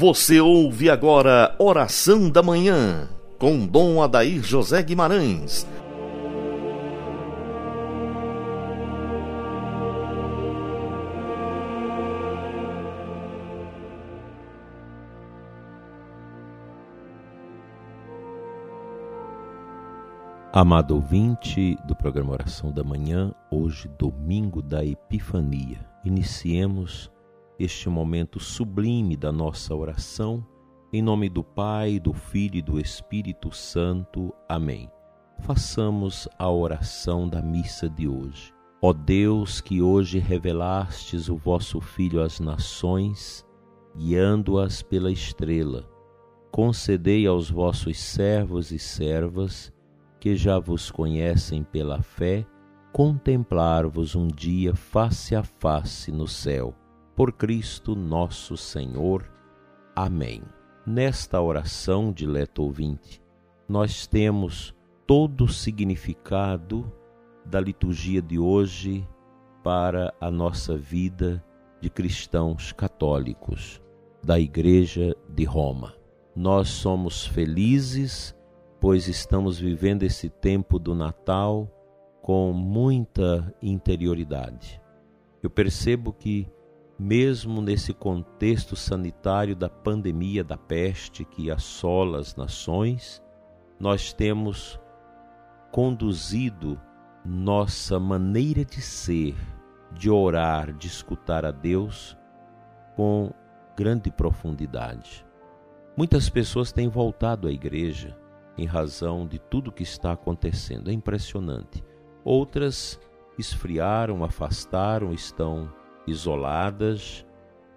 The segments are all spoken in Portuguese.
Você ouve agora Oração da Manhã, com Dom Adair José Guimarães. Amado ouvinte do programa Oração da Manhã, hoje, domingo da Epifania, iniciemos este momento sublime da nossa oração, em nome do Pai, do Filho e do Espírito Santo. Amém. Façamos a oração da missa de hoje. Ó Deus, que hoje revelastes o vosso Filho às nações, guiando-as pela estrela, concedei aos vossos servos e servas, que já vos conhecem pela fé, contemplar-vos um dia face a face no céu por Cristo nosso Senhor. Amém. Nesta oração, dileto ouvinte, nós temos todo o significado da liturgia de hoje para a nossa vida de cristãos católicos da Igreja de Roma. Nós somos felizes, pois estamos vivendo esse tempo do Natal com muita interioridade. Eu percebo que mesmo nesse contexto sanitário da pandemia da peste que assola as nações, nós temos conduzido nossa maneira de ser, de orar, de escutar a Deus com grande profundidade. Muitas pessoas têm voltado à igreja em razão de tudo que está acontecendo, é impressionante. Outras esfriaram, afastaram, estão isoladas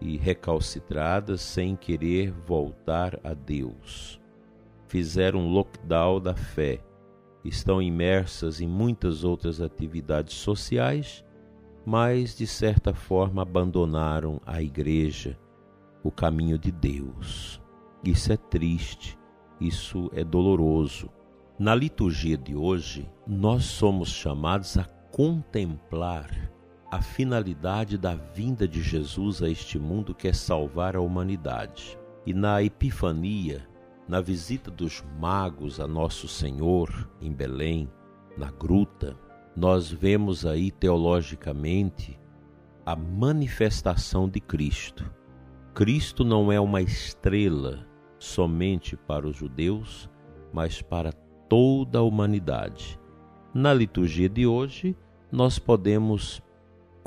e recalcitradas sem querer voltar a Deus. Fizeram lockdown da fé, estão imersas em muitas outras atividades sociais, mas de certa forma abandonaram a igreja, o caminho de Deus. Isso é triste, isso é doloroso. Na liturgia de hoje, nós somos chamados a contemplar a finalidade da vinda de Jesus a este mundo que é salvar a humanidade. E na Epifania, na visita dos magos a Nosso Senhor em Belém, na gruta, nós vemos aí teologicamente a manifestação de Cristo. Cristo não é uma estrela somente para os judeus, mas para toda a humanidade. Na liturgia de hoje, nós podemos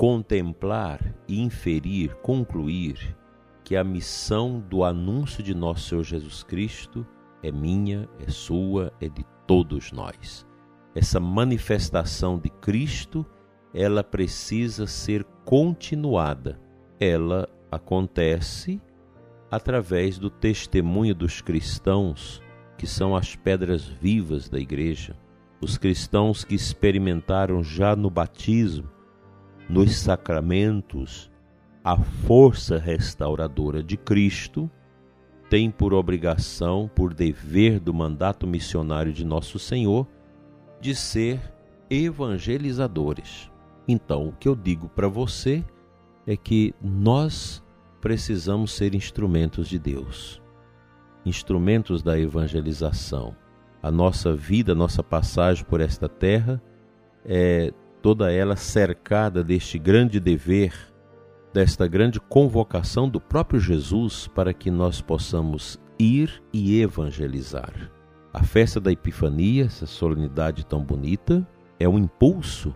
contemplar e inferir, concluir que a missão do anúncio de nosso Senhor Jesus Cristo é minha, é sua, é de todos nós. Essa manifestação de Cristo, ela precisa ser continuada. Ela acontece através do testemunho dos cristãos, que são as pedras vivas da igreja, os cristãos que experimentaram já no batismo nos sacramentos, a força restauradora de Cristo tem por obrigação, por dever do mandato missionário de nosso Senhor, de ser evangelizadores. Então, o que eu digo para você é que nós precisamos ser instrumentos de Deus, instrumentos da evangelização. A nossa vida, a nossa passagem por esta terra é toda ela cercada deste grande dever, desta grande convocação do próprio Jesus para que nós possamos ir e evangelizar. A festa da Epifania, essa solenidade tão bonita, é um impulso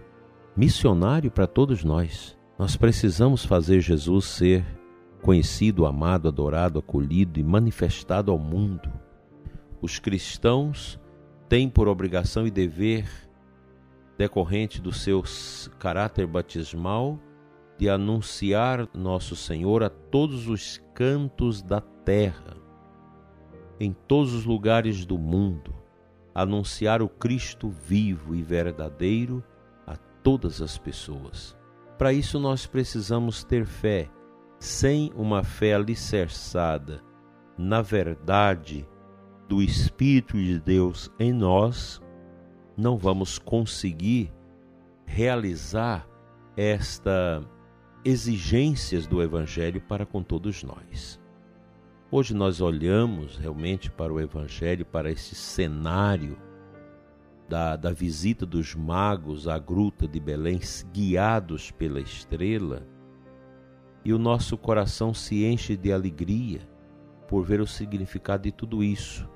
missionário para todos nós. Nós precisamos fazer Jesus ser conhecido, amado, adorado, acolhido e manifestado ao mundo. Os cristãos têm por obrigação e dever decorrente do seu caráter batismal, de anunciar nosso Senhor a todos os cantos da terra, em todos os lugares do mundo, anunciar o Cristo vivo e verdadeiro a todas as pessoas. Para isso nós precisamos ter fé. Sem uma fé alicerçada na verdade do Espírito de Deus em nós, não vamos conseguir realizar esta exigências do evangelho para com todos nós. Hoje nós olhamos realmente para o Evangelho, para esse cenário da, da visita dos magos à gruta de Belém, guiados pela estrela, e o nosso coração se enche de alegria por ver o significado de tudo isso.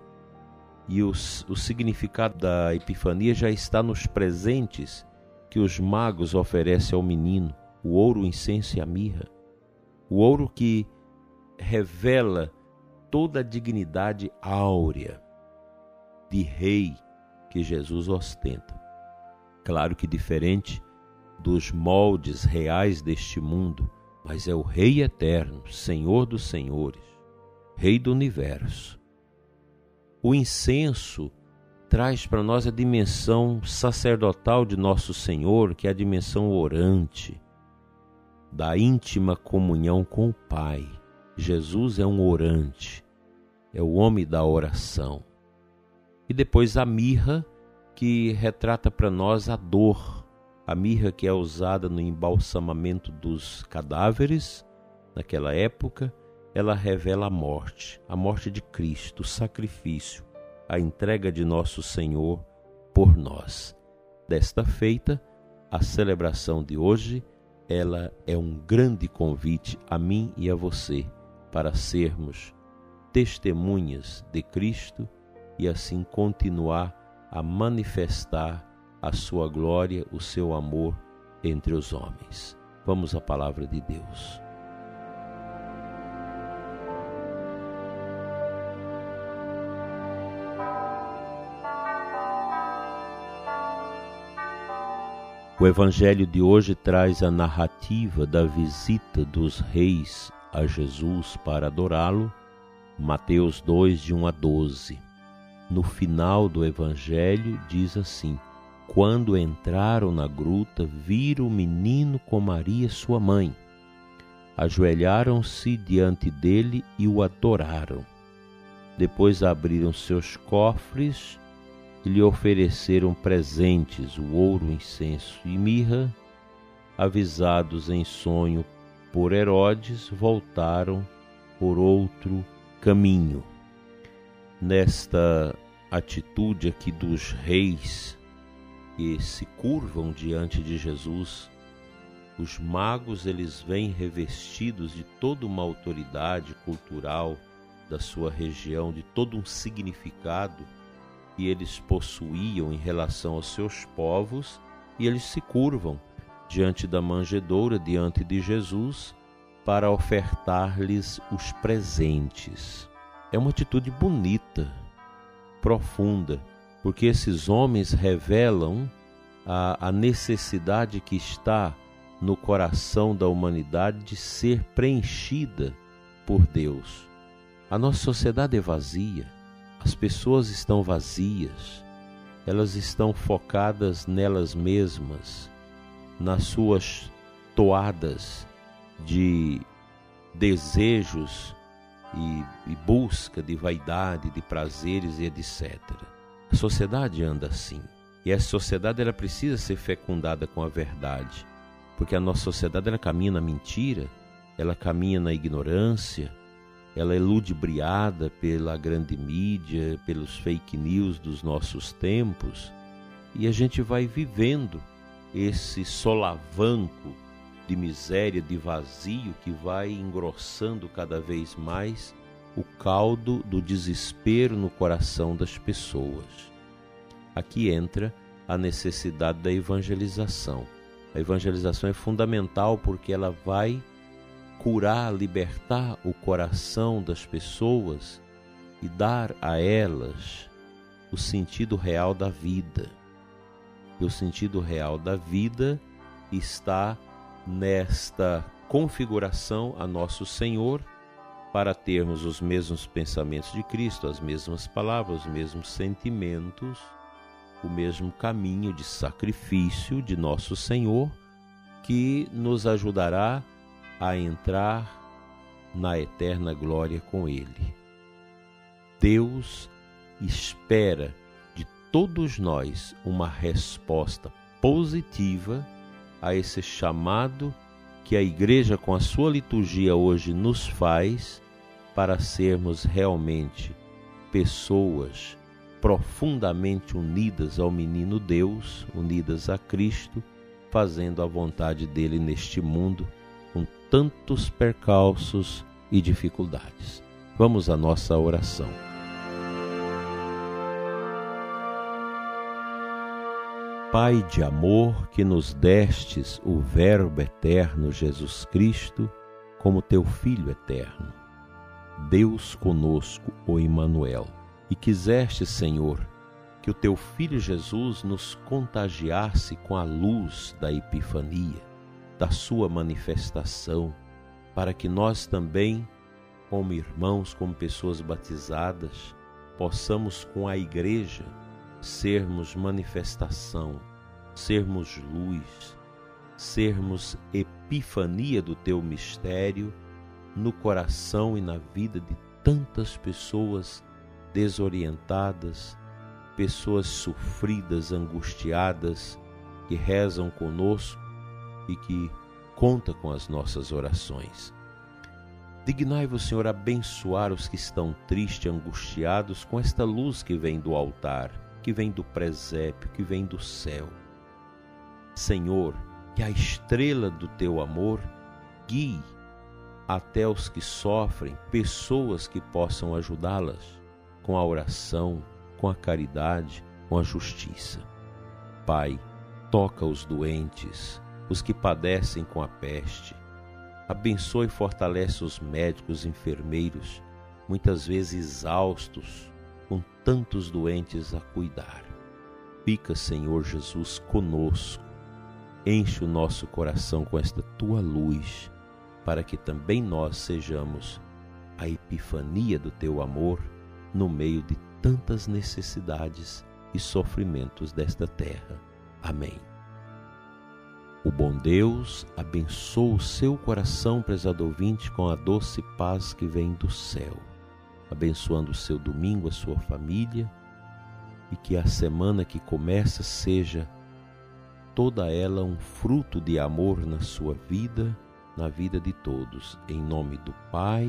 E o, o significado da Epifania já está nos presentes que os magos oferecem ao menino: o ouro, o incenso e a mirra. O ouro que revela toda a dignidade áurea de rei que Jesus ostenta. Claro que diferente dos moldes reais deste mundo, mas é o Rei eterno, Senhor dos senhores, Rei do universo. O incenso traz para nós a dimensão sacerdotal de nosso Senhor, que é a dimensão orante, da íntima comunhão com o Pai. Jesus é um orante, é o homem da oração. E depois a mirra, que retrata para nós a dor, a mirra que é usada no embalsamamento dos cadáveres naquela época, ela revela a morte, a morte de Cristo, o sacrifício, a entrega de nosso Senhor por nós. Desta feita, a celebração de hoje, ela é um grande convite a mim e a você para sermos testemunhas de Cristo e assim continuar a manifestar a sua glória, o seu amor entre os homens. Vamos à palavra de Deus. O Evangelho de hoje traz a narrativa da visita dos reis a Jesus para adorá-lo, Mateus 2, de 1 a 12 no final do Evangelho diz assim: Quando entraram na gruta, viram o menino com Maria, sua mãe. Ajoelharam-se diante dele e o adoraram. Depois abriram seus cofres e lhe ofereceram presentes, o ouro, incenso e mirra. Avisados em sonho por Herodes, voltaram por outro caminho nesta atitude aqui dos reis que se curvam diante de Jesus, os magos eles vêm revestidos de toda uma autoridade cultural da sua região, de todo um significado que eles possuíam em relação aos seus povos, e eles se curvam diante da manjedoura, diante de Jesus, para ofertar-lhes os presentes. É uma atitude bonita, profunda, porque esses homens revelam a, a necessidade que está no coração da humanidade de ser preenchida por Deus. A nossa sociedade é vazia, as pessoas estão vazias, elas estão focadas nelas mesmas, nas suas toadas de desejos e, e busca de vaidade, de prazeres e etc. A sociedade anda assim. E essa sociedade ela precisa ser fecundada com a verdade, porque a nossa sociedade ela caminha na mentira, ela caminha na ignorância, ela é ludibriada pela grande mídia, pelos fake news dos nossos tempos, e a gente vai vivendo esse solavanco de miséria, de vazio que vai engrossando cada vez mais o caldo do desespero no coração das pessoas. Aqui entra a necessidade da evangelização. A evangelização é fundamental porque ela vai curar, libertar o coração das pessoas e dar a elas o sentido real da vida. E o sentido real da vida está nesta configuração a nosso Senhor para termos os mesmos pensamentos de Cristo, as mesmas palavras, os mesmos sentimentos, o mesmo caminho de sacrifício de nosso Senhor, que nos ajudará a entrar na eterna glória com Ele. Deus espera de todos nós uma resposta positiva a esse chamado que a Igreja, com a sua liturgia hoje, nos faz para sermos realmente pessoas profundamente unidas ao menino Deus, unidas a Cristo, fazendo a vontade dele neste mundo com tantos percalços e dificuldades. Vamos à nossa oração. Pai de amor, que nos destes o Verbo eterno Jesus Cristo como teu Filho eterno, Deus conosco, o Emmanuel, e quiseste, Senhor, que o teu Filho Jesus nos contagiasse com a luz da Epifania, da sua manifestação, para que nós também, como irmãos, como pessoas batizadas, possamos com a Igreja sermos manifestação, sermos luz, sermos epifania do teu mistério no coração e na vida de tantas pessoas desorientadas, pessoas sofridas, angustiadas, que rezam conosco e que conta com as nossas orações. Dignai-vos, Senhor, abençoar os que estão tristes, angustiados com esta luz que vem do altar que vem do presépio, que vem do céu. Senhor, que a estrela do teu amor guie até os que sofrem, pessoas que possam ajudá-las com a oração, com a caridade, com a justiça. Pai, toca os doentes, os que padecem com a peste. Abençoe e fortalece os médicos e enfermeiros, muitas vezes exaustos com tantos doentes a cuidar. Fica, Senhor Jesus, conosco. Enche o nosso coração com esta tua luz, para que também nós sejamos a epifania do teu amor no meio de tantas necessidades e sofrimentos desta terra. Amém. O bom Deus abençoe o seu coração, prezado ouvinte, com a doce paz que vem do céu abençoando o seu domingo, a sua família e que a semana que começa seja toda ela um fruto de amor na sua vida, na vida de todos. Em nome do Pai,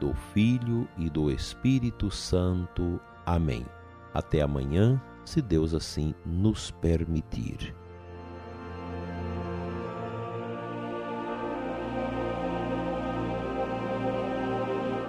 do Filho e do Espírito Santo. Amém. Até amanhã, se Deus assim nos permitir.